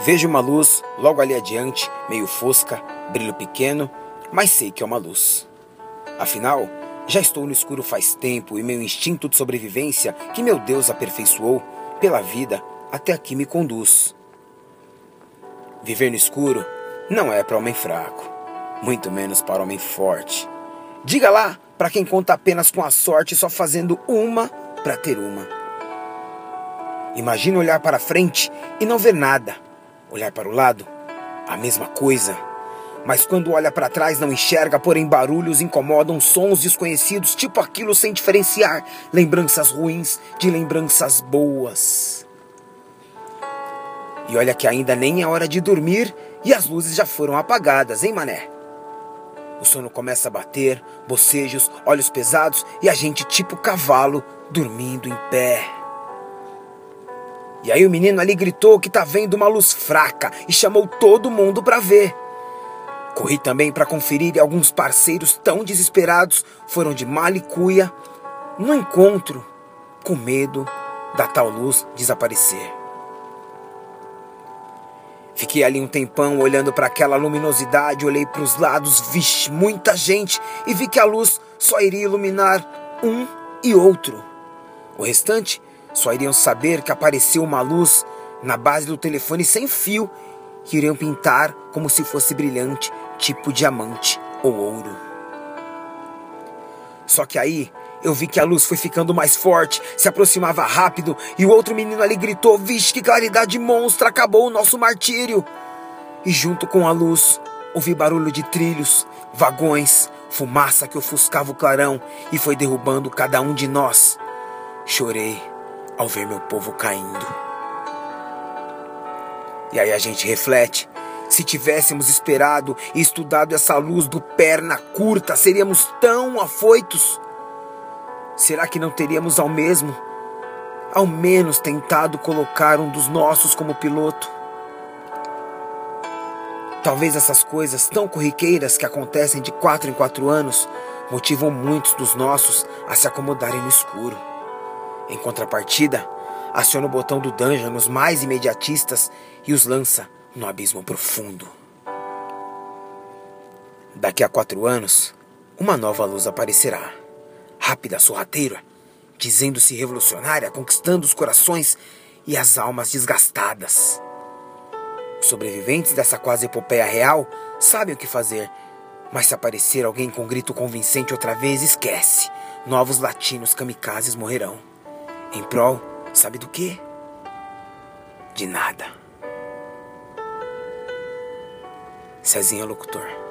Vejo uma luz logo ali adiante, meio fosca, brilho pequeno, mas sei que é uma luz. Afinal, já estou no escuro faz tempo e meu instinto de sobrevivência, que meu Deus aperfeiçoou pela vida, até aqui me conduz. Viver no escuro não é para homem fraco, muito menos para homem forte. Diga lá para quem conta apenas com a sorte, só fazendo uma para ter uma. Imagina olhar para frente e não ver nada. Olhar para o lado, a mesma coisa. Mas quando olha para trás não enxerga, porém barulhos incomodam, sons desconhecidos, tipo aquilo sem diferenciar, lembranças ruins de lembranças boas. E olha que ainda nem é hora de dormir e as luzes já foram apagadas, hein, mané? O sono começa a bater, bocejos, olhos pesados e a gente tipo cavalo dormindo em pé. E aí o menino ali gritou que tá vendo uma luz fraca e chamou todo mundo para ver. Corri também para conferir e alguns parceiros tão desesperados foram de malicuia no encontro com medo da tal luz desaparecer. Fiquei ali um tempão olhando para aquela luminosidade, olhei para os lados, vixe, muita gente e vi que a luz só iria iluminar um e outro. O restante só iriam saber que apareceu uma luz na base do telefone sem fio que iriam pintar como se fosse brilhante, tipo diamante ou ouro. Só que aí eu vi que a luz foi ficando mais forte, se aproximava rápido e o outro menino ali gritou: Vixe, que claridade monstra! Acabou o nosso martírio! E junto com a luz, ouvi barulho de trilhos, vagões, fumaça que ofuscava o clarão e foi derrubando cada um de nós. Chorei ao ver meu povo caindo. E aí a gente reflete. Se tivéssemos esperado e estudado essa luz do perna curta, seríamos tão afoitos? Será que não teríamos ao mesmo, ao menos tentado colocar um dos nossos como piloto? Talvez essas coisas tão corriqueiras que acontecem de quatro em quatro anos motivam muitos dos nossos a se acomodarem no escuro. Em contrapartida, aciona o botão do dungeon nos mais imediatistas e os lança no abismo profundo. Daqui a quatro anos, uma nova luz aparecerá. Rápida, sorrateira, dizendo-se revolucionária, conquistando os corações e as almas desgastadas. Os sobreviventes dessa quase epopeia real sabem o que fazer, mas se aparecer alguém com grito convincente outra vez, esquece. Novos latinos kamikazes morrerão. Em prol Sabe do que? De nada. Cezinha Locutor.